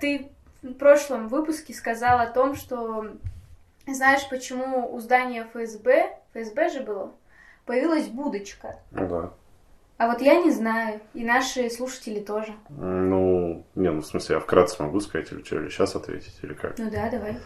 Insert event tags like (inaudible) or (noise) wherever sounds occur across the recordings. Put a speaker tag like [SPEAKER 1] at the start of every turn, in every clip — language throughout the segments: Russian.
[SPEAKER 1] ты в прошлом выпуске сказал о том, что знаешь, почему у здания ФСБ, ФСБ же было, появилась будочка.
[SPEAKER 2] Да.
[SPEAKER 1] А вот я не знаю, и наши слушатели тоже.
[SPEAKER 2] Ну, не, ну в смысле, я вкратце могу сказать, или что, или сейчас ответить, или как?
[SPEAKER 1] Ну да, давай.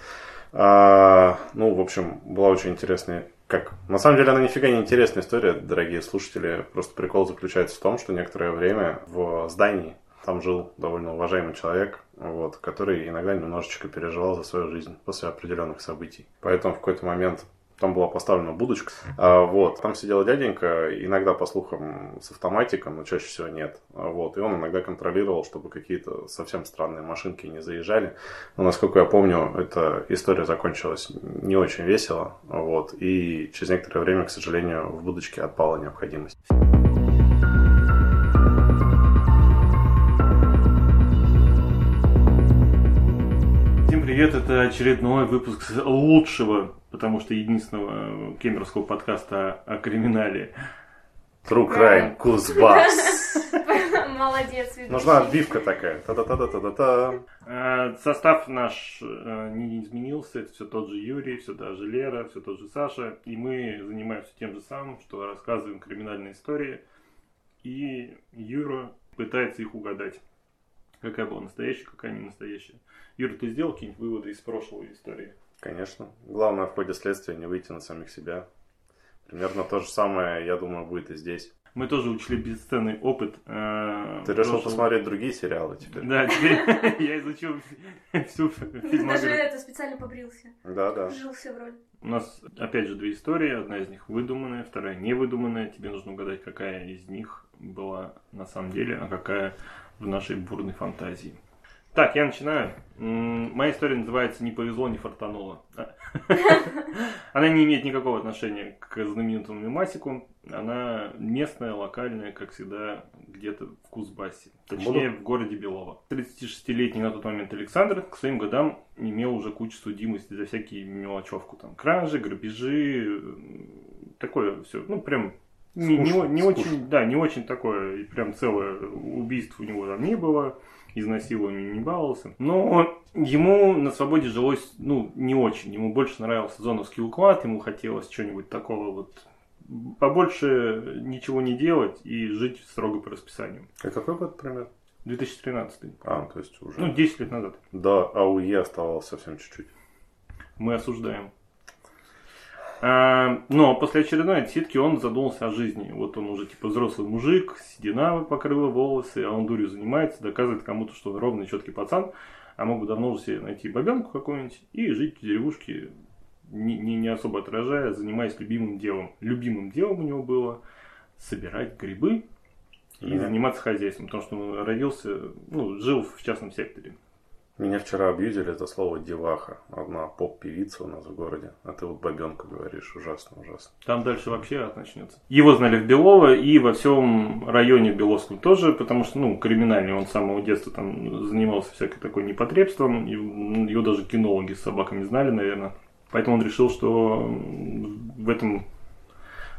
[SPEAKER 2] А, ну, в общем, была очень интересная как? На самом деле она нифига не интересная история, дорогие слушатели. Просто прикол заключается в том, что некоторое время в здании там жил довольно уважаемый человек, вот, который иногда немножечко переживал за свою жизнь после определенных событий. Поэтому в какой-то момент там была поставлена будочка. А, вот. Там сидел дяденька, иногда, по слухам, с автоматиком, но чаще всего нет. А, вот. И он иногда контролировал, чтобы какие-то совсем странные машинки не заезжали. Но, насколько я помню, эта история закончилась не очень весело. Вот. И через некоторое время, к сожалению, в будочке отпала необходимость.
[SPEAKER 3] Привет, это очередной выпуск лучшего потому что единственного кемеровского подкаста о криминале.
[SPEAKER 2] True Crime Кузбасс. (laughs)
[SPEAKER 1] Молодец, ведущий.
[SPEAKER 2] Нужна отбивка такая. Та-та-та-та-та-та.
[SPEAKER 3] Э, Состав наш э, не изменился, это все тот же Юрий, все та же Лера, все тот же Саша. И мы занимаемся тем же самым, что рассказываем криминальные истории. И Юра пытается их угадать. Какая была настоящая, какая не настоящая. Юра, ты сделал какие-нибудь выводы из прошлой истории?
[SPEAKER 2] Конечно. Главное в ходе следствия не выйти на самих себя. Примерно то же самое, я думаю, будет и здесь.
[SPEAKER 3] Мы тоже учли бесценный опыт. э,
[SPEAKER 2] Ты решил
[SPEAKER 3] прошлого-
[SPEAKER 2] посмотреть другие сериалы теперь?
[SPEAKER 3] Да, теперь (laughs) я изучил всю
[SPEAKER 1] Даже
[SPEAKER 3] фильмографию.
[SPEAKER 1] это специально побрился.
[SPEAKER 2] Да, да.
[SPEAKER 1] Вжился в роль.
[SPEAKER 3] У нас опять же две истории. Одна из них выдуманная, вторая невыдуманная. Тебе нужно угадать, какая из них была на самом деле, а какая в нашей бурной фантазии. Так, я начинаю. Моя история называется «Не повезло, не фартануло». (laughs) Она не имеет никакого отношения к знаменитому мемасику. Она местная, локальная, как всегда, где-то в Кузбассе. Точнее, в городе Белово. 36-летний на тот момент Александр к своим годам имел уже кучу судимости за всякие мелочевку. Там, кражи, грабежи, такое все. Ну, прям не, не не очень, да, не очень такое, прям целое убийство у него там не было, изнасилований не баловался. Но ему на свободе жилось, ну, не очень. Ему больше нравился зоновский уклад, ему хотелось что-нибудь такого вот побольше ничего не делать и жить строго по расписанию.
[SPEAKER 2] А какой год пример?
[SPEAKER 3] 2013.
[SPEAKER 2] А, то есть уже
[SPEAKER 3] Ну, 10 лет назад.
[SPEAKER 2] до АУЕ оставалось совсем чуть-чуть.
[SPEAKER 3] Мы осуждаем. А, но после очередной отсидки он задумался о жизни. Вот он уже типа взрослый мужик, седина покрыла волосы, а он дурью занимается, доказывает кому-то, что он ровный, четкий пацан, а мог бы давно уже себе найти бабенку какую-нибудь и жить в деревушке, не, не, не особо отражая, занимаясь любимым делом. Любимым делом у него было собирать грибы и
[SPEAKER 2] Меня-
[SPEAKER 3] заниматься хозяйством, потому что он родился, ну, жил в частном секторе.
[SPEAKER 2] Меня вчера абьюзили это слово деваха. Одна поп-певица у нас в городе. А ты вот бабенка говоришь. Ужасно, ужасно.
[SPEAKER 3] Там дальше вообще ад начнется. Его знали в Белово и во всем районе Беловском тоже, потому что, ну, криминальный, он с самого детства там занимался всякой такой непотребством, его даже кинологи с собаками знали, наверное. Поэтому он решил, что в этом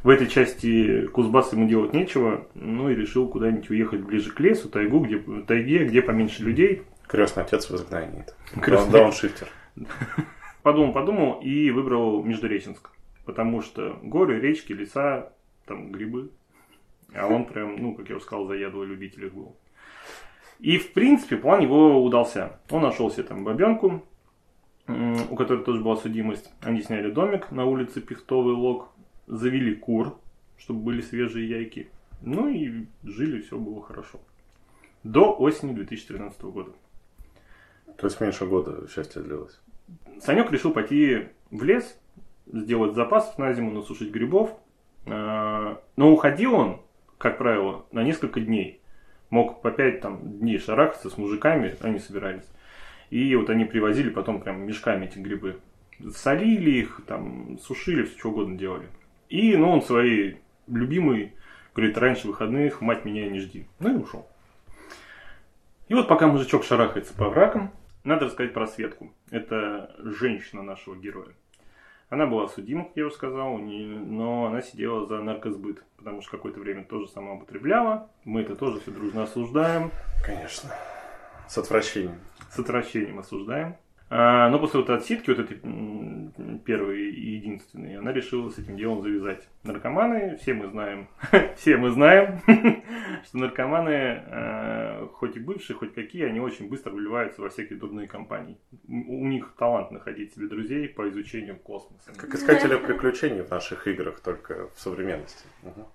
[SPEAKER 3] в этой части Кузбасса ему делать нечего, ну и решил куда-нибудь уехать ближе к лесу, тайгу, где, тайге, где поменьше людей.
[SPEAKER 2] Крестный отец в изгнании.
[SPEAKER 3] Крестный-
[SPEAKER 2] Дауншифтер. (laughs)
[SPEAKER 3] Подумал, подумал и выбрал Междуреченск. Потому что горы, речки, леса, там грибы. А он прям, ну, как я уже сказал, заядлый любитель их был. И, в принципе, план его удался. Он нашел себе там бабенку, у которой тоже была судимость. Они сняли домик на улице Пихтовый Лог, завели кур, чтобы были свежие яйки. Ну и жили, все было хорошо. До осени 2013 года.
[SPEAKER 2] То есть меньше года счастье длилось.
[SPEAKER 3] Санек решил пойти в лес, сделать запасов на зиму, насушить грибов. А, Но уходил он, как правило, на несколько дней. Мог по пять там, дней шарахаться с мужиками, они собирались. И вот они привозили потом прям мешками эти грибы. Солили их, там, сушили, все что угодно делали. И, ну, он своей любимый говорит, раньше выходных, мать меня не жди. Ну и ушел. И вот пока мужичок шарахается по врагам, надо рассказать про Светку. Это женщина нашего героя. Она была судима, как я уже сказал, но она сидела за наркосбыт, потому что какое-то время тоже сама употребляла. Мы это тоже все дружно осуждаем.
[SPEAKER 2] Конечно. С отвращением.
[SPEAKER 3] С отвращением осуждаем. А, но после вот отсидки, вот этой первой и единственной, она решила с этим делом завязать. Наркоманы, все мы знаем, (laughs) все мы знаем, (laughs) что наркоманы, а, хоть и бывшие, хоть какие, они очень быстро вливаются во всякие дурные компании. У них талант находить себе друзей по изучению космоса.
[SPEAKER 2] Как искатели приключений в наших играх, только в современности. Угу.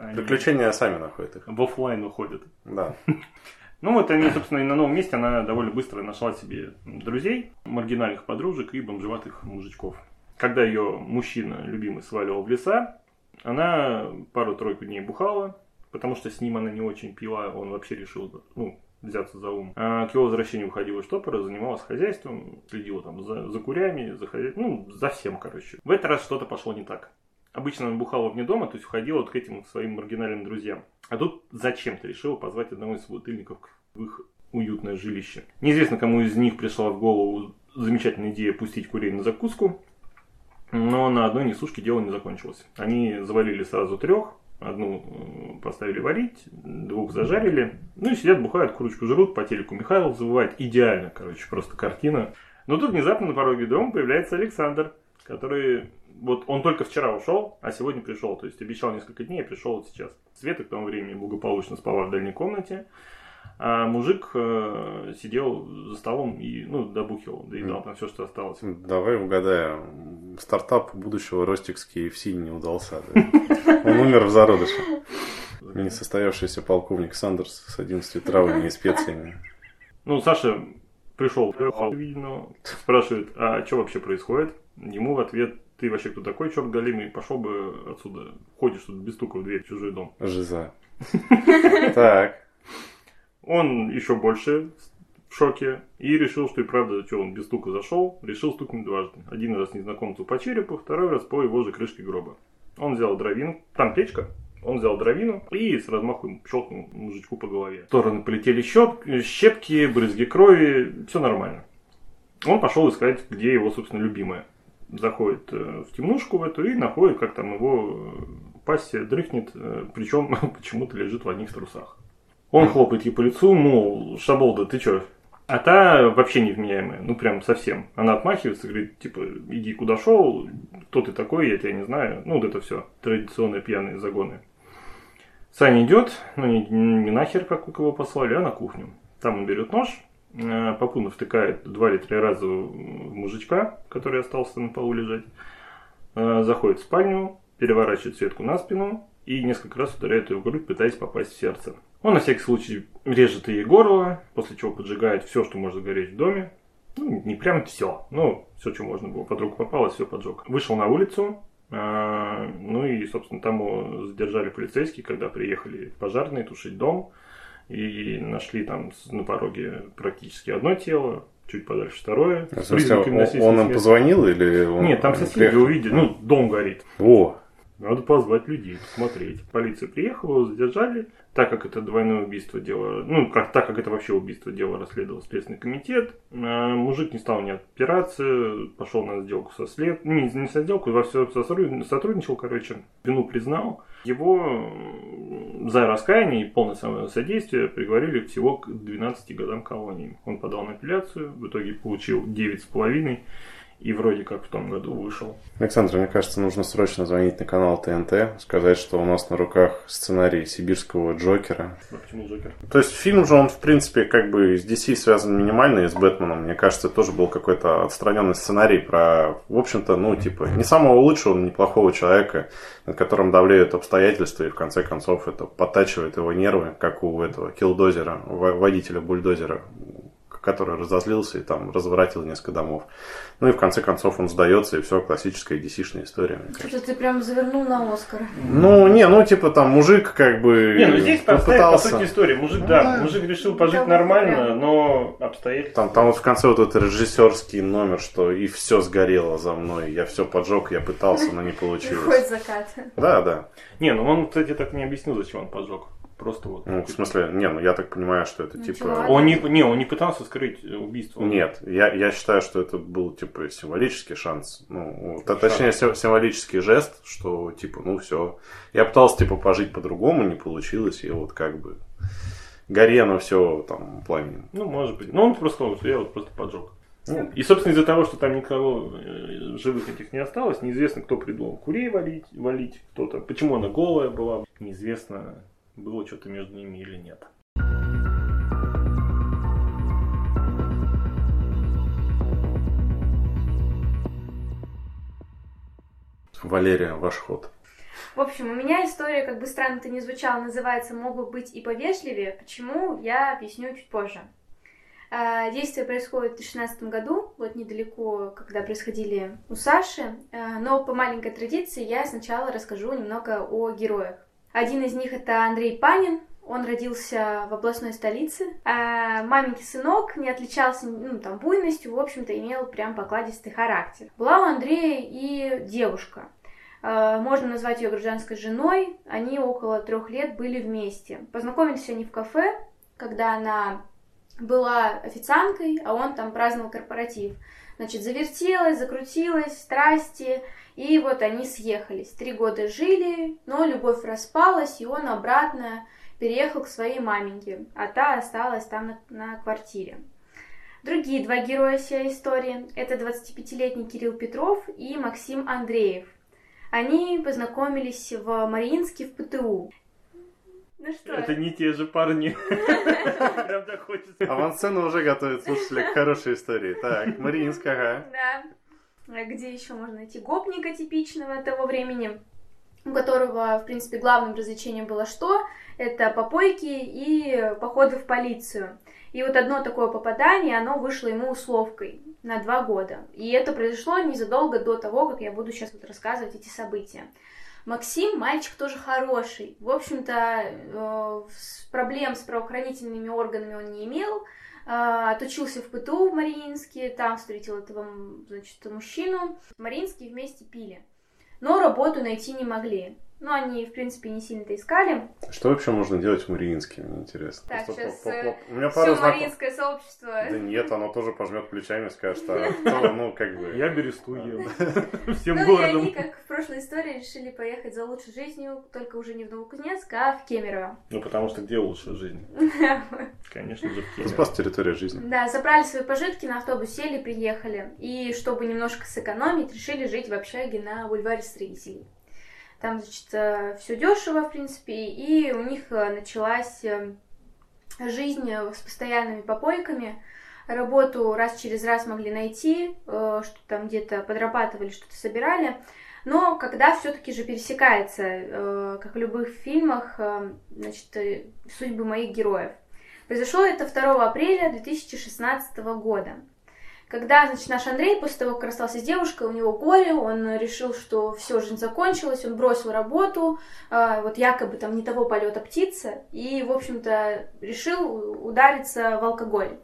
[SPEAKER 2] Они... Приключения сами находят их.
[SPEAKER 3] В офлайн уходят.
[SPEAKER 2] Да. (laughs)
[SPEAKER 3] Ну вот они, собственно, и на новом месте она довольно быстро нашла себе друзей, маргинальных подружек и бомжеватых мужичков. Когда ее мужчина, любимый, сваливал в леса, она пару-тройку дней бухала, потому что с ним она не очень пила, он вообще решил ну, взяться за ум. А к его возвращению выходила из штопора, занималась хозяйством, следила там за, за курями, за хозяйством, ну, за всем, короче. В этот раз что-то пошло не так. Обычно она бухала вне дома, то есть уходила вот к этим своим маргинальным друзьям. А тут зачем-то решила позвать одного из собутыльников в их уютное жилище. Неизвестно, кому из них пришла в голову замечательная идея пустить курей на закуску, но на одной несушке дело не закончилось. Они завалили сразу трех, одну э, поставили варить, двух зажарили, ну и сидят, бухают, курочку жрут, по телеку Михаил забывает. Идеально, короче, просто картина. Но тут внезапно на пороге дома появляется Александр, который вот он только вчера ушел, а сегодня пришел. То есть обещал несколько дней, а пришел сейчас. Света к тому времени благополучно спала в дальней комнате. А мужик э, сидел за столом и, ну, добухивал, доедал там все, что осталось.
[SPEAKER 2] Давай угадаем. Стартап будущего Ростикский в не удался. Да? (laughs) Он умер в зародыше. Несостоявшийся полковник Сандерс с 11 травами и специями.
[SPEAKER 3] Ну, Саша пришел, спрашивает, а что вообще происходит? Ему в ответ ты вообще кто такой, черт галимый, пошел бы отсюда. Ходишь тут без стука в дверь в чужой дом.
[SPEAKER 2] Жиза. (laughs) Так.
[SPEAKER 3] Он еще больше в шоке и решил, что и правда, что он без стука зашел, решил стукнуть дважды. Один раз незнакомцу по черепу, второй раз по его же крышке гроба. Он взял дровину, там печка, он взял дровину и с размаху щелкнул мужичку по голове. В стороны полетели щеп, щепки, брызги крови, все нормально. Он пошел искать, где его, собственно, любимая заходит э, в темнушку в эту и находит, как там его э, дрыхнет, э, причем (laughs) почему-то лежит в одних трусах. Он хлопает ей по лицу, мол, Шаболда, ты чё? А та вообще невменяемая, ну прям совсем. Она отмахивается, говорит, типа, иди куда шел, кто ты такой, я тебя не знаю. Ну вот это все, традиционные пьяные загоны. Саня идет, ну не, не нахер, как у кого послали, а на кухню. Там он берет нож, Э, Папуна втыкает два или три раза в мужичка, который остался на полу лежать, э, заходит в спальню, переворачивает Светку на спину и несколько раз ударяет ее в грудь, пытаясь попасть в сердце. Он на всякий случай режет ей горло, после чего поджигает все, что может гореть в доме. Ну, не прям все, но все, что можно было. Под руку все поджег. Вышел на улицу, э, ну и, собственно, там задержали полицейские, когда приехали пожарные тушить дом и нашли там на пороге практически одно тело, чуть подальше второе.
[SPEAKER 2] А, смысле, он, он им позвонил или он
[SPEAKER 3] Нет, там соседи приехал? увидели, ну, дом горит.
[SPEAKER 2] О,
[SPEAKER 3] надо позвать людей, посмотреть. Полиция приехала, его задержали. Так как это двойное убийство дело, ну, как, так как это вообще убийство дело расследовал Следственный комитет, э, мужик не стал не отпираться, пошел на сделку со след... Не, не со сделку, во все сотрудничал, короче, вину признал. Его за раскаяние и полное содействие приговорили всего к 12 годам колонии. Он подал на апелляцию, в итоге получил 9,5 и вроде как в том году вышел.
[SPEAKER 2] Александр, мне кажется, нужно срочно звонить на канал ТНТ, сказать, что у нас на руках сценарий сибирского Джокера.
[SPEAKER 3] А почему Джокер?
[SPEAKER 2] То есть фильм же он, в принципе, как бы с DC связан минимально и с Бэтменом. Мне кажется, тоже был какой-то отстраненный сценарий про, в общем-то, ну, типа, не самого лучшего, но неплохого человека, над которым давлеют обстоятельства, и в конце концов это подтачивает его нервы, как у этого килдозера, водителя бульдозера который разозлился и там разворотил несколько домов. Ну и в конце концов он сдается, и все, классическая DC-шная история.
[SPEAKER 1] Что ты прям завернул на Оскар.
[SPEAKER 2] Ну, не, ну типа там мужик как бы
[SPEAKER 3] Не, ну здесь попытался... по сути история. Мужик, да, да, мужик решил пожить да, нормально, да. но обстоятельства...
[SPEAKER 2] Там, там вот в конце вот этот режиссерский номер, что и все сгорело за мной, я все поджег, я пытался, но не (laughs) получилось.
[SPEAKER 1] Хоть закат.
[SPEAKER 2] Да, да.
[SPEAKER 3] Не, ну он, кстати, так не объяснил, зачем он поджег. Просто вот.
[SPEAKER 2] Ну, в смысле, не, ну я так понимаю, что это ну, типа.
[SPEAKER 3] Он не, не, он не пытался скрыть убийство.
[SPEAKER 2] Нет, я, я считаю, что это был типа символический шанс. Ну, шанс. точнее, символический жест, что типа, ну все. Я пытался типа пожить по-другому, не получилось, и вот как бы горе, но все там пламенем.
[SPEAKER 3] Ну, может быть. Ну, он просто сказал, что я вот просто поджег. Ну, и, собственно, из-за того, что там никого э, живых этих не осталось, неизвестно, кто придумал курей валить, валить кто-то. Почему она голая была, неизвестно, было что-то между ними или нет.
[SPEAKER 2] Валерия, ваш ход.
[SPEAKER 1] В общем, у меня история, как бы странно это ни звучало, называется «Могут быть и повежливее». Почему, я объясню чуть позже. А, действие происходит в 2016 году, вот недалеко, когда происходили у Саши. А, но по маленькой традиции я сначала расскажу немного о героях. Один из них это Андрей Панин, он родился в областной столице. А маменький сынок не отличался ну, там, буйностью, в общем-то, имел прям покладистый характер. Была у Андрея и девушка. А, можно назвать ее гражданской женой. Они около трех лет были вместе. Познакомились они в кафе, когда она была официанткой, а он там праздновал корпоратив. Значит, завертелась, закрутилась, страсти, и вот они съехались. Три года жили, но любовь распалась, и он обратно переехал к своей маменьке, а та осталась там на, на квартире. Другие два героя всей истории – это 25-летний Кирилл Петров и Максим Андреев. Они познакомились в Мариинске в ПТУ. Ну что?
[SPEAKER 3] Это не те же парни. (laughs) Прям
[SPEAKER 2] так хочется. Авансцена уже готовит слушателя к хорошей истории. Так, Мариинск, ага.
[SPEAKER 1] Да. А где еще можно найти гопника типичного того времени? у которого, в принципе, главным развлечением было что? Это попойки и походы в полицию. И вот одно такое попадание, оно вышло ему условкой на два года. И это произошло незадолго до того, как я буду сейчас вот рассказывать эти события. Максим мальчик тоже хороший. В общем-то, э, проблем с правоохранительными органами он не имел. Э, отучился в ПТУ в Мариинске, там встретил этого, значит, мужчину. В Мариинске вместе пили но работу найти не могли. Ну, они, в принципе, не сильно-то искали.
[SPEAKER 2] Что вообще можно делать в Мариинске, мне интересно.
[SPEAKER 1] Так, Просто сейчас по, по,
[SPEAKER 2] по...
[SPEAKER 1] У меня пару знаком... мариинское сообщество.
[SPEAKER 2] Да нет, оно тоже пожмет плечами и скажет, а (laughs) кто, ну, как бы...
[SPEAKER 3] Я бересту еду. (laughs)
[SPEAKER 1] Всем ну, городом. Ну, и они, как в прошлой истории, решили поехать за лучшей жизнью, только уже не в Новокузнецк, а в Кемерово.
[SPEAKER 3] Ну, потому что где лучшая жизнь? (laughs) Конечно же, в
[SPEAKER 2] Кемерово. Спас территория жизни.
[SPEAKER 1] Да, забрали свои пожитки, на автобус сели, приехали. И, чтобы немножко сэкономить, решили жить в общаге на бульваре Строителей. Там, значит, э, все дешево, в принципе, и у них э, началась э, жизнь с постоянными попойками. Работу раз через раз могли найти, что там где-то подрабатывали, что-то собирали. Но когда все-таки же пересекается, как в любых фильмах, значит, судьбы моих героев. Произошло это 2 апреля 2016 года. Когда, значит, наш Андрей, после того, как расстался с девушкой, у него горе, он решил, что все, жизнь закончилась, он бросил работу, э, вот якобы там не того полета птица, и, в общем-то, решил удариться в алкоголь.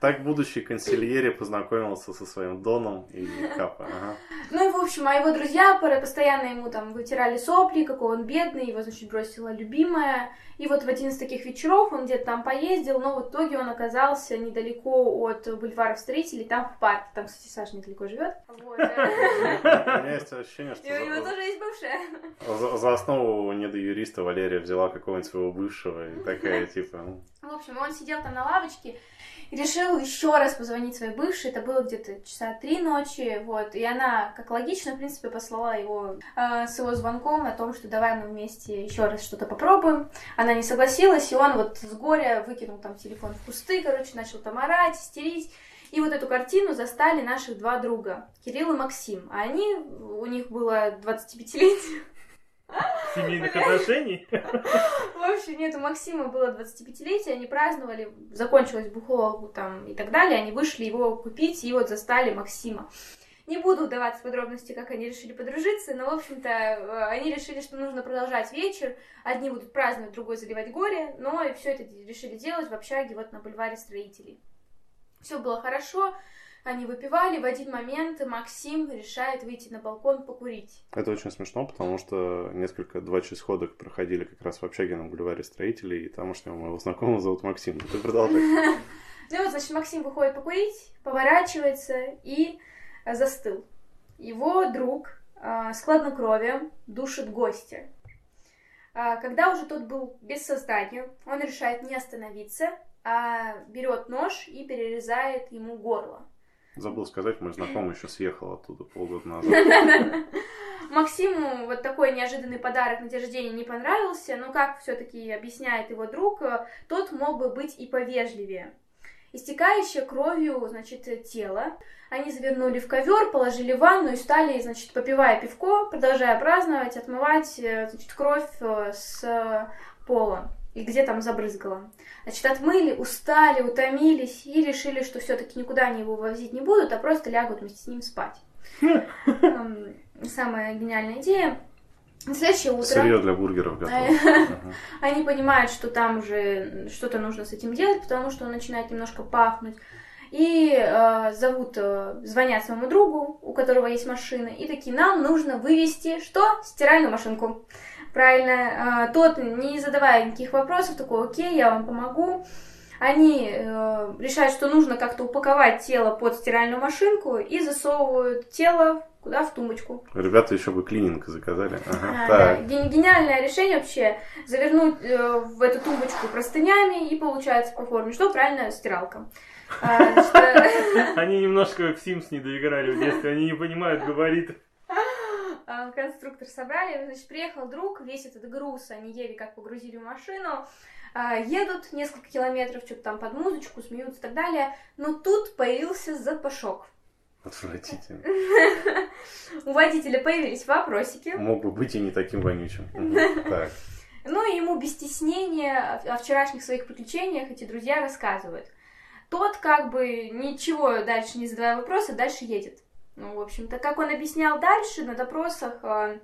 [SPEAKER 2] Так, будущий консильери познакомился со своим Доном и Капа.
[SPEAKER 1] Общем, а его друзья постоянно ему там вытирали сопли, какой он бедный, его, значит, бросила любимая. И вот в один из таких вечеров он где-то там поездил, но в итоге он оказался недалеко от бульваров строителей, там в парке. Там, кстати, Саша недалеко живет. Вот. У
[SPEAKER 2] меня есть ощущение, что...
[SPEAKER 1] у него тоже есть
[SPEAKER 2] бывшая. За основу недоюриста Валерия взяла какого-нибудь своего бывшего и такая, типа... Ну.
[SPEAKER 1] В общем, он сидел там на лавочке, решил еще раз позвонить своей бывшей, это было где-то часа три ночи, вот, и она, как логично, в принципе, послала его э, с его звонком о том, что давай мы вместе еще раз что-то попробуем. Она не согласилась, и он вот с горя выкинул там телефон в кусты, короче, начал там орать, истерить. И вот эту картину застали наших два друга, Кирилл и Максим. А они, у них было 25-летие
[SPEAKER 3] семейных отношений. (laughs)
[SPEAKER 1] В общем, нет, у Максима было 25-летие, они праздновали, закончилось бухло там и так далее, они вышли его купить и вот застали Максима. Не буду вдаваться в подробности, как они решили подружиться, но, в общем-то, э, они решили, что нужно продолжать вечер. Одни будут праздновать, другой заливать горе, но и все это решили делать в общаге вот на бульваре строителей. Все было хорошо, они выпивали, в один момент Максим решает выйти на балкон покурить.
[SPEAKER 2] Это очень смешно, потому что несколько два сходок проходили как раз в общаге на бульваре строителей, и тамошнего моего знакомого зовут Максим. Ты продолжай. (laughs)
[SPEAKER 1] Ну вот, значит, Максим выходит покурить, поворачивается и застыл. Его друг с хладнокровием душит гостя. А, когда уже тот был без сознания, он решает не остановиться, а берет нож и перерезает ему горло.
[SPEAKER 2] Забыл сказать, мой знакомый еще съехал оттуда полгода (laughs) назад.
[SPEAKER 1] Максиму вот такой неожиданный подарок на день рождения не понравился, но как все-таки объясняет его друг, тот мог бы быть и повежливее. Истекающее кровью, значит, тело. Они завернули в ковер, положили в ванну и стали, значит, попивая пивко, продолжая праздновать, отмывать, э, значит, кровь э, с пола и где там забрызгало. Значит, отмыли, устали, утомились и решили, что все-таки никуда они его возить не будут, а просто лягут вместе с ним спать. (laughs) Самая гениальная идея. На следующее утро...
[SPEAKER 2] Сырье для бургеров готово.
[SPEAKER 1] Они понимают, что там уже что-то нужно с этим делать, потому что он начинает немножко пахнуть. И э, зовут, э, звонят своему другу, у которого есть машина, и такие, нам нужно вывести что? Стиральную машинку. Правильно. Э, тот, не задавая никаких вопросов, такой, окей, я вам помогу. Они э, решают, что нужно как-то упаковать тело под стиральную машинку и засовывают тело куда? В тумбочку.
[SPEAKER 2] Ребята еще бы клининг заказали. Ага,
[SPEAKER 1] а, да. Гениальное решение вообще завернуть э, в эту тумбочку простынями и получается по форме. Что правильно? Стиралка. А, (laughs)
[SPEAKER 3] они немножко в Sims не доиграли в детстве, они не понимают габаритов.
[SPEAKER 1] А, конструктор собрали, значит, приехал друг, весь этот груз они еле как погрузили в машину, а, едут несколько километров, что-то там под музычку, смеются и так далее, но тут появился запашок.
[SPEAKER 2] Отвратительно.
[SPEAKER 1] У водителя появились вопросики.
[SPEAKER 2] Мог бы быть и не таким вонючим. (laughs) Так.
[SPEAKER 1] Ну и ему без стеснения о вчерашних своих приключениях эти друзья рассказывают. Тот как бы ничего дальше не задавая вопроса, дальше едет. Ну, в общем-то, как он объяснял дальше на допросах, а,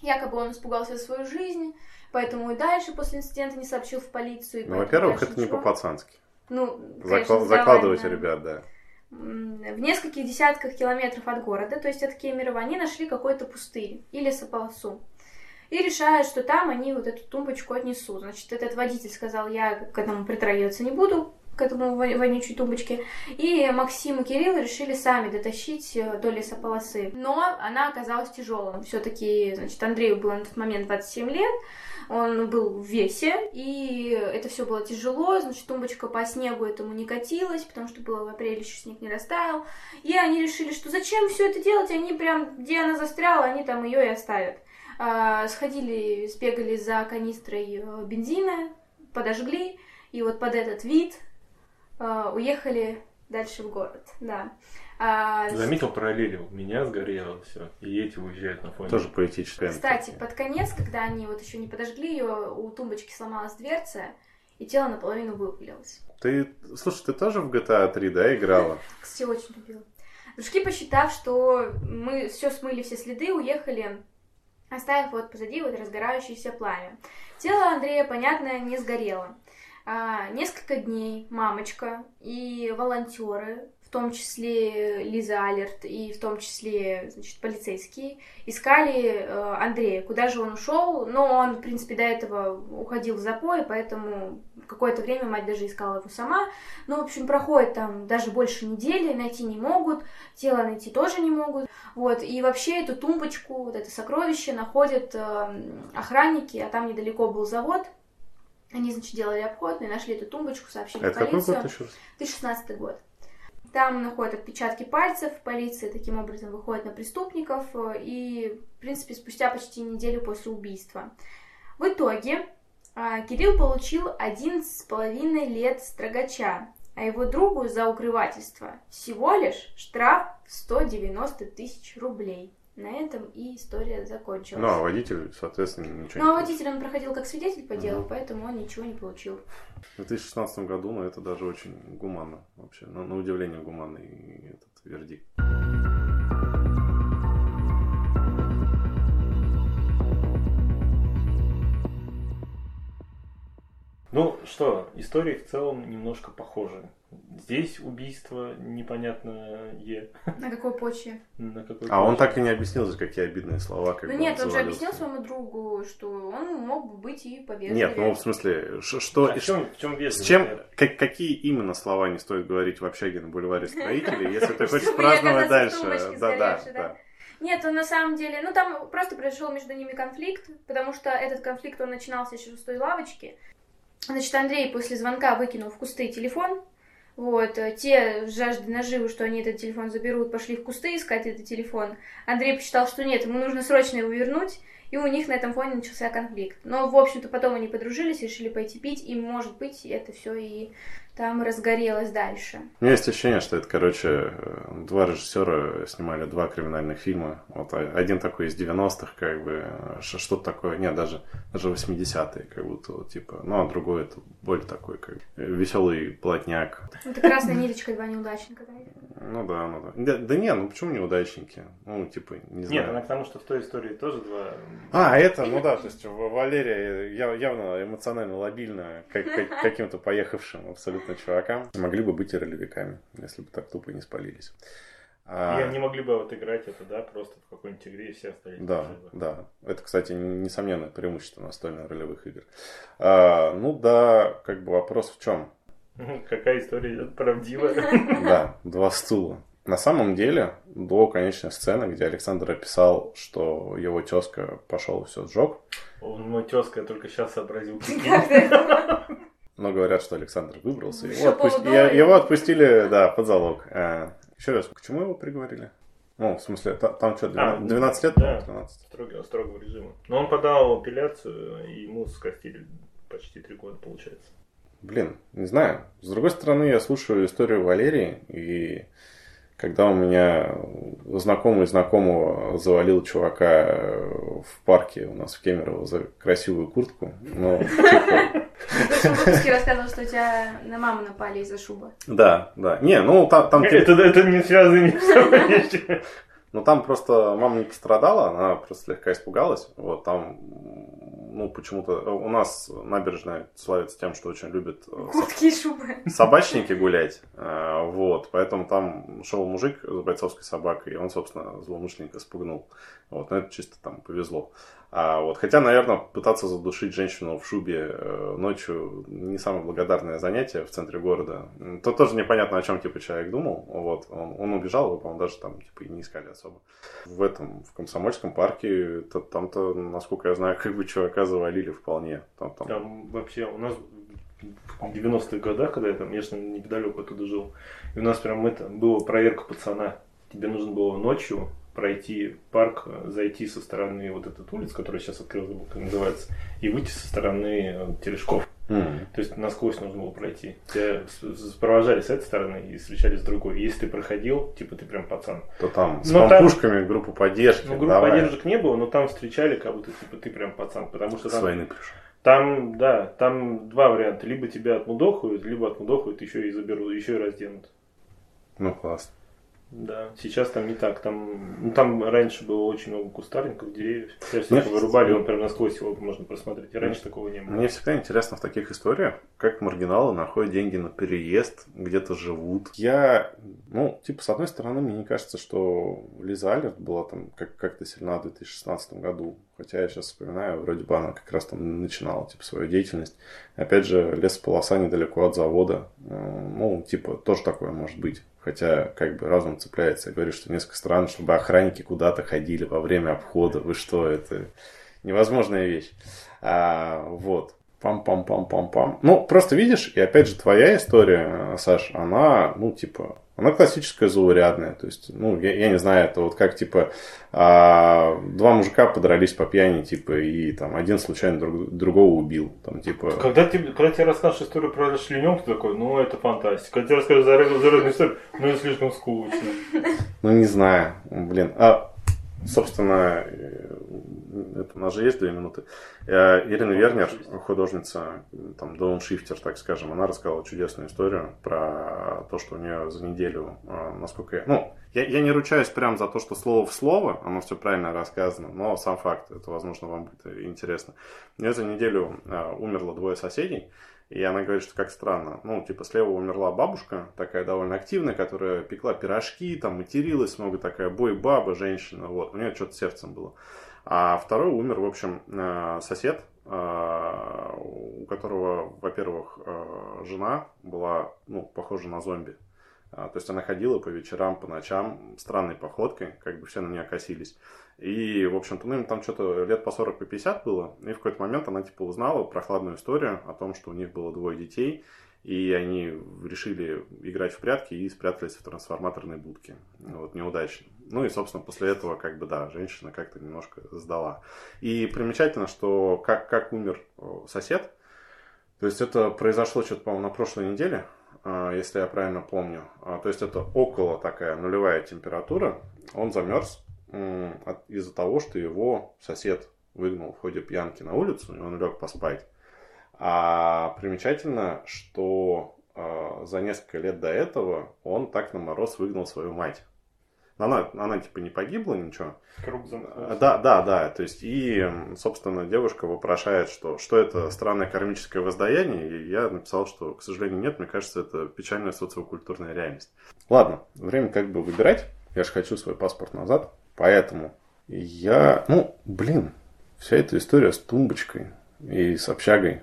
[SPEAKER 1] якобы он испугался свою жизнь, поэтому и дальше после инцидента не сообщил в полицию.
[SPEAKER 2] Ну, во-первых, это ничего. не по-пацански.
[SPEAKER 1] Ну,
[SPEAKER 2] конечно, Закладывать ребят, да
[SPEAKER 1] в нескольких десятках километров от города, то есть от Кемерово, они нашли какой-то пустырь или лесополосу. И решают, что там они вот эту тумбочку отнесут. Значит, этот водитель сказал, я к этому притрагиваться не буду, к этому вонючей тумбочке. И Максим и Кирилл решили сами дотащить э, до лесополосы. Но она оказалась тяжелым. Все-таки, значит, Андрею было на тот момент 27 лет, он был в весе, и это все было тяжело, значит, тумбочка по снегу этому не катилась, потому что было в апреле, еще снег не растаял. И они решили, что зачем все это делать, они прям, где она застряла, они там ее и оставят. А, сходили, сбегали за канистрой э, бензина, подожгли, и вот под этот вид а, уехали дальше в город, да.
[SPEAKER 3] А... Заметил параллели. У меня сгорело все, и эти уезжают на фоне.
[SPEAKER 2] Тоже поэтическая.
[SPEAKER 1] Кстати, под конец, когда они вот еще не подожгли ее, у тумбочки сломалась дверца, и тело наполовину выпилилось.
[SPEAKER 2] Ты, слушай, ты тоже в GTA 3, да, играла? (laughs)
[SPEAKER 1] Кстати, очень любила. Дружки, посчитав, что мы все смыли, все следы, уехали, оставив вот позади вот разгорающееся пламя. Тело Андрея, понятно, не сгорело. А, несколько дней мамочка и волонтеры в том числе Лиза Алерт и в том числе, значит, полицейские, искали э, Андрея, куда же он ушел, но он, в принципе, до этого уходил в запой, поэтому какое-то время мать даже искала его сама. Ну, в общем, проходит там даже больше недели, найти не могут, тело найти тоже не могут. Вот, и вообще эту тумбочку, вот это сокровище находят э, охранники, а там недалеко был завод, они, значит, делали обход, и нашли эту тумбочку, сообщили
[SPEAKER 2] Это в полицию. какой год еще раз?
[SPEAKER 1] 2016 год. Там находят отпечатки пальцев, полиция таким образом выходит на преступников, э, и, в принципе, спустя почти неделю после убийства. В итоге а, Кирилл получил 11,5 лет строгача, а его другу за укрывательство всего лишь штраф в 190 тысяч рублей. На этом и история закончилась.
[SPEAKER 2] Ну, а водитель, соответственно, ничего
[SPEAKER 1] Ну, а водитель он проходил как свидетель по делу, угу. поэтому он ничего не получил.
[SPEAKER 2] В 2016 году, ну, это даже очень гуманно вообще. На, на удивление гуманный этот вердикт.
[SPEAKER 3] Ну что, истории в целом немножко похожи. Здесь убийство непонятное.
[SPEAKER 1] На какой почве?
[SPEAKER 3] На какой
[SPEAKER 2] а почве? он так и не объяснил, за какие обидные слова.
[SPEAKER 1] Как ну нет, он же объяснил своему другу, что он мог бы быть и повежливее.
[SPEAKER 2] Нет, ну в смысле, что...
[SPEAKER 3] А в чем, в чем
[SPEAKER 2] С чем, как, какие именно слова не стоит говорить в общаге на бульваре строителей, если ты хочешь праздновать дальше?
[SPEAKER 1] Да, да, да. Нет, он на самом деле, ну там просто произошел между ними конфликт, потому что этот конфликт, он начинался еще с той лавочки. Значит, Андрей после звонка выкинул в кусты телефон, вот, э, те жажды наживы, что они этот телефон заберут, пошли в кусты искать этот телефон. Андрей посчитал, что нет, ему нужно срочно его вернуть, и у них на этом фоне начался конфликт. Но, в общем-то, потом они подружились, решили пойти пить, и, может быть, это все и там разгорелось дальше.
[SPEAKER 2] У меня есть ощущение, что это, короче, два режиссера снимали два криминальных фильма. Вот один такой из 90-х, как бы, что-то такое, нет, даже, даже 80-е, как будто, вот, типа, ну, а другой это более такой, как веселый плотняк.
[SPEAKER 1] Это красная ниточка, два неудачника, да?
[SPEAKER 2] Ну да, ну да. Да, да не, ну почему неудачники? Ну, типа, не знаю.
[SPEAKER 3] Нет, она к тому, что в той истории тоже два...
[SPEAKER 2] А, это, ну да, то есть Валерия явно эмоционально лобильна как, как, каким-то поехавшим абсолютно чувакам. Могли бы быть и ролевиками, если бы так тупо не спалились.
[SPEAKER 3] А... И они могли бы вот играть это, да, просто в какой-нибудь игре и все остальные.
[SPEAKER 2] Да, да. Это, кстати, несомненное преимущество настольных ролевых игр. А, ну да, как бы вопрос в чем? (laughs)
[SPEAKER 3] Какая история правдивая. (laughs)
[SPEAKER 2] Да, (laughs) два стула. На самом деле, до конечной сцены, где Александр описал, что его тезка пошел и все сжег.
[SPEAKER 3] Он мой тезка, я только сейчас сообразил.
[SPEAKER 2] Но говорят, что Александр выбрался. Его, отпусти... его отпустили, да, под залог. А, еще раз, к чему его приговорили? Ну, в смысле, там, там что, 12, 12 лет?
[SPEAKER 3] Да, 12. Строгого, строгого режима. Но он подал апелляцию, и ему скостили почти три года, получается.
[SPEAKER 2] Блин, не знаю. С другой стороны, я слушаю историю Валерии, и когда у меня знакомый знакомого завалил чувака в парке у нас в Кемерово за красивую куртку, ну, типа...
[SPEAKER 1] Ты в выпуске рассказывал, что у тебя на маму напали из-за шубы.
[SPEAKER 2] Да, да. Не, ну там... там
[SPEAKER 3] это, это не связано
[SPEAKER 2] с (laughs) Ну там просто мама не пострадала, она просто слегка испугалась. Вот там ну, почему-то э, у нас набережная славится тем, что очень любят
[SPEAKER 1] э, Куртки и шубы.
[SPEAKER 2] собачники гулять. Э, вот, поэтому там шел мужик с бойцовской собакой, и он, собственно, злоумышленника спугнул. Вот, но это чисто там повезло. А вот, хотя, наверное, пытаться задушить женщину в шубе ночью не самое благодарное занятие в центре города. То тоже непонятно, о чем типа человек думал. Вот, он, он убежал, его, по-моему, даже там типа и не искали особо. В этом, в Комсомольском парке, там-то, насколько я знаю, как бы чувака завалили вполне.
[SPEAKER 3] Там, там... там вообще у нас в 90-х годах, когда я там, конечно, неподалеку оттуда жил, и у нас прям это, была проверка пацана. Тебе нужно было ночью пройти парк, зайти со стороны вот этот улиц, который сейчас открылся, как называется, и выйти со стороны э, Терешков. Mm. То есть насквозь нужно было пройти. Тебя сопровождали с этой стороны и встречали с другой. Если ты проходил, типа ты прям пацан.
[SPEAKER 2] То там с но пушками группу поддержки.
[SPEAKER 3] Ну, группы поддержек не было, но там встречали, как будто типа ты прям пацан. Потому что там...
[SPEAKER 2] С войны пришел.
[SPEAKER 3] Там, да, там два варианта. Либо тебя отмудохают, либо отмудохают, еще и заберут, еще и разденут.
[SPEAKER 2] Ну, классно.
[SPEAKER 3] Да, сейчас там не так. Там, ну, там раньше было очень много кустарников, деревьев. Сейчас все это вырубали, он прям насквозь его можно просмотреть. И раньше такого не было.
[SPEAKER 2] Мне всегда интересно в таких историях, как маргиналы находят деньги на переезд, где-то живут. Я, ну, типа, с одной стороны, мне не кажется, что Лиза Алерт была там как- как-то сильна в 2016 году. Хотя я сейчас вспоминаю, вроде бы она как раз там начинала, типа, свою деятельность. Опять же, лесополоса недалеко от завода. Ну, типа, тоже такое может быть. Хотя, как бы, разум цепляется. Я говорю, что несколько странно, чтобы охранники куда-то ходили во время обхода. Вы что, это невозможная вещь. А, вот. Пам-пам-пам-пам-пам. Ну, просто видишь, и опять же, твоя история, Саш, она, ну, типа, она классическая заурядная. То есть, ну, я, я не знаю, это вот как, типа, а, два мужика подрались по пьяни, типа, и там один случайно друг, другого убил. Там, типа...
[SPEAKER 3] Когда тебе, когда тебе расскажешь историю про расчлененку, ты такой, ну, это фантастика. Когда тебе расскажешь зародную историю, ну, это слишком скучно.
[SPEAKER 2] Ну, не знаю, блин. А, собственно, это у нас же есть две минуты. Э, Ирина Вернер, художница, там, дауншифтер, так скажем, она рассказала чудесную историю про то, что у нее за неделю, э, насколько я... Ну, я, я не ручаюсь прям за то, что слово в слово, оно все правильно рассказано, но сам факт, это, возможно, вам будет интересно. У нее за неделю э, умерло двое соседей, и она говорит, что как странно. Ну, типа, слева умерла бабушка, такая довольно активная, которая пекла пирожки, там, материлась много, такая бой-баба, женщина, вот. У нее что-то сердцем было. А второй умер, в общем, э, сосед, э, у которого, во-первых, э, жена была, ну, похожа на зомби. А, то есть она ходила по вечерам, по ночам, странной походкой, как бы все на нее косились. И, в общем-то, ну, им там что-то лет по 40, по 50 было. И в какой-то момент она, типа, узнала прохладную историю о том, что у них было двое детей, и они решили играть в прятки и спрятались в трансформаторной будке. Вот, неудачно. Ну и, собственно, после этого, как бы, да, женщина как-то немножко сдала. И примечательно, что как, как умер сосед, то есть это произошло что-то, по-моему, на прошлой неделе, а, если я правильно помню. А, то есть это около такая нулевая температура. Он замерз из-за того, что его сосед выгнал в ходе пьянки на улицу, и он лег поспать. А примечательно, что э, за несколько лет до этого он так на мороз выгнал свою мать. Она, она типа не погибла, ничего.
[SPEAKER 3] Круг замкнулся.
[SPEAKER 2] Да, да, да. То есть, и, собственно, девушка вопрошает, что, что это странное кармическое воздаяние. И я написал, что, к сожалению, нет. Мне кажется, это печальная социокультурная реальность. Ладно, время как бы выбирать. Я же хочу свой паспорт назад. Поэтому я, ну, блин, вся эта история с тумбочкой и с общагой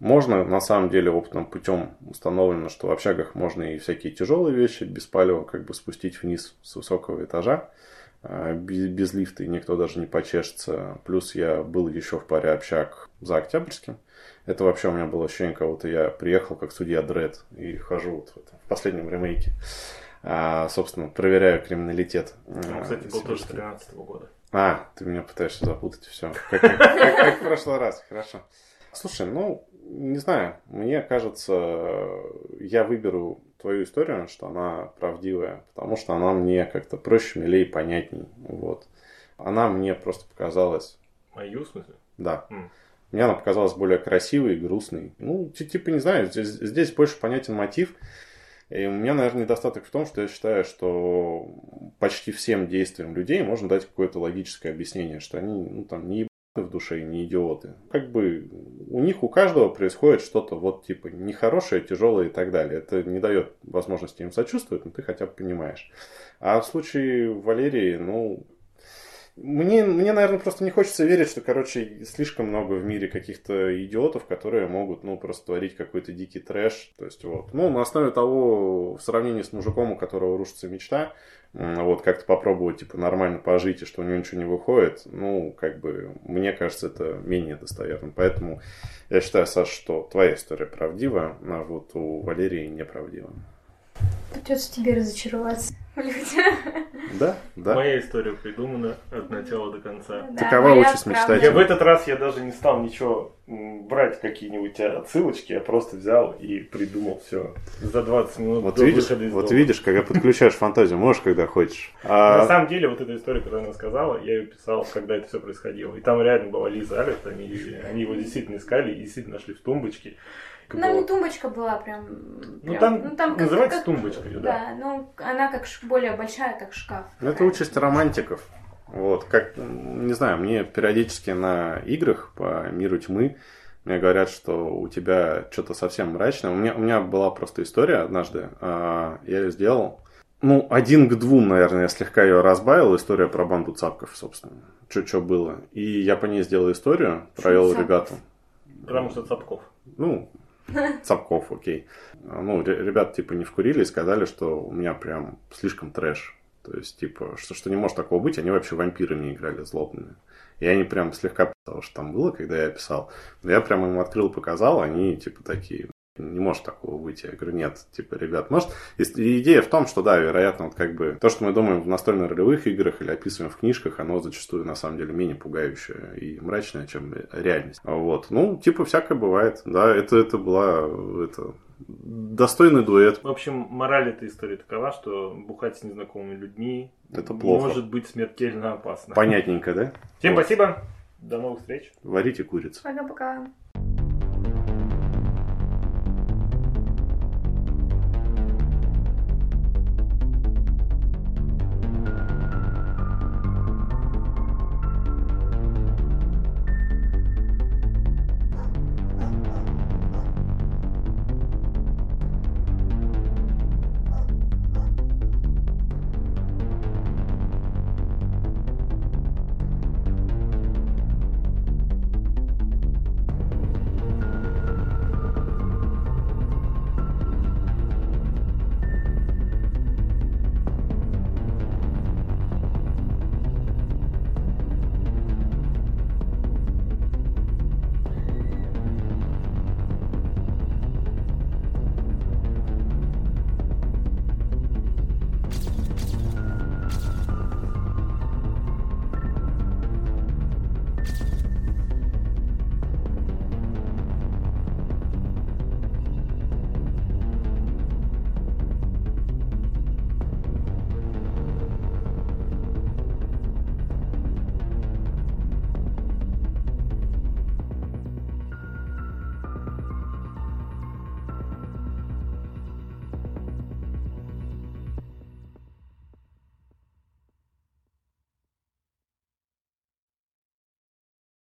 [SPEAKER 2] можно, на самом деле, опытным путем установлено, что в общагах можно и всякие тяжелые вещи без палева как бы спустить вниз с высокого этажа а, без, без лифта, и никто даже не почешется. Плюс я был еще в паре общак за Октябрьским. Это вообще у меня было ощущение, как будто я приехал как судья Дред и хожу вот в, этом, в последнем ремейке. А, собственно, проверяю криминалитет.
[SPEAKER 3] Он, а, кстати, был тоже 13 года.
[SPEAKER 2] А, ты меня пытаешься запутать, все. Как, как, как, как в прошлый раз, хорошо. Слушай, ну, не знаю, мне кажется, я выберу твою историю, что она правдивая, потому что она мне как-то проще, милее, понятней. Вот. Она мне просто показалась...
[SPEAKER 3] Мою, в смысле?
[SPEAKER 2] Да. Mm. Мне она показалась более красивой и грустной. Ну, типа, не знаю, здесь, здесь больше понятен мотив. И у меня, наверное, недостаток в том, что я считаю, что почти всем действиям людей можно дать какое-то логическое объяснение, что они ну, там, не в душе и не идиоты. Как бы у них у каждого происходит что-то вот типа нехорошее, тяжелое и так далее. Это не дает возможности им сочувствовать, но ты хотя бы понимаешь. А в случае Валерии, ну, мне, мне, наверное, просто не хочется верить, что, короче, слишком много в мире каких-то идиотов, которые могут, ну, просто творить какой-то дикий трэш. То есть, вот. Ну, на основе того, в сравнении с мужиком, у которого рушится мечта, вот, как-то попробовать, типа, нормально пожить, и что у него ничего не выходит, ну, как бы, мне кажется, это менее достоверно. Поэтому я считаю, Саша, что твоя история правдива, а вот у Валерии неправдива.
[SPEAKER 1] Придется тебе разочароваться (laughs)
[SPEAKER 2] Да, да.
[SPEAKER 3] Моя история придумана от начала до конца.
[SPEAKER 2] Да, Такова участь мечтателя.
[SPEAKER 3] Я в этот раз я даже не стал ничего брать какие-нибудь отсылочки, я просто взял и придумал все за 20 минут
[SPEAKER 2] вот до видишь, из Вот дома. видишь, когда подключаешь фантазию, можешь, когда хочешь.
[SPEAKER 3] А... На самом деле, вот эта история, которую она сказала, я ее писал, когда это все происходило. И там реально была Лиза Алерт, они, они его действительно искали и действительно нашли в тумбочке.
[SPEAKER 1] Там не тумбочка была прям.
[SPEAKER 3] Ну там, ну, там называется как, тумбочка, да.
[SPEAKER 1] Да, ну она как более большая, как шкаф.
[SPEAKER 2] Это участь романтиков. Вот, как, не знаю, мне периодически на играх по миру тьмы мне говорят, что у тебя что-то совсем мрачное. У меня, у меня была просто история однажды, а, я ее сделал. Ну, один к двум, наверное, я слегка ее разбавил. История про банду цапков, собственно. Что-что было. И я по ней сделал историю, провел ребятам.
[SPEAKER 3] Потому что цапков.
[SPEAKER 2] Ну, (laughs) Цапков, окей. Ну, ребята, типа, не вкурили и сказали, что у меня прям слишком трэш. То есть, типа, что, что не может такого быть, они вообще вампирами играли злобными. И они прям слегка того, что там было, когда я писал. Но я прям им открыл, показал, они, типа, такие, не может такого быть. Я говорю, нет, типа, ребят, может... И идея в том, что, да, вероятно, вот как бы то, что мы думаем в настольно-ролевых играх или описываем в книжках, оно зачастую, на самом деле, менее пугающее и мрачное, чем реальность. Вот. Ну, типа, всякое бывает. Да, это, это была это, достойный дуэт.
[SPEAKER 3] В общем, мораль этой истории такова, что бухать с незнакомыми людьми
[SPEAKER 2] это плохо.
[SPEAKER 3] может быть смертельно опасно.
[SPEAKER 2] Понятненько, да?
[SPEAKER 3] Всем вот. спасибо. До новых встреч.
[SPEAKER 2] Варите курицу.
[SPEAKER 1] Пока-пока.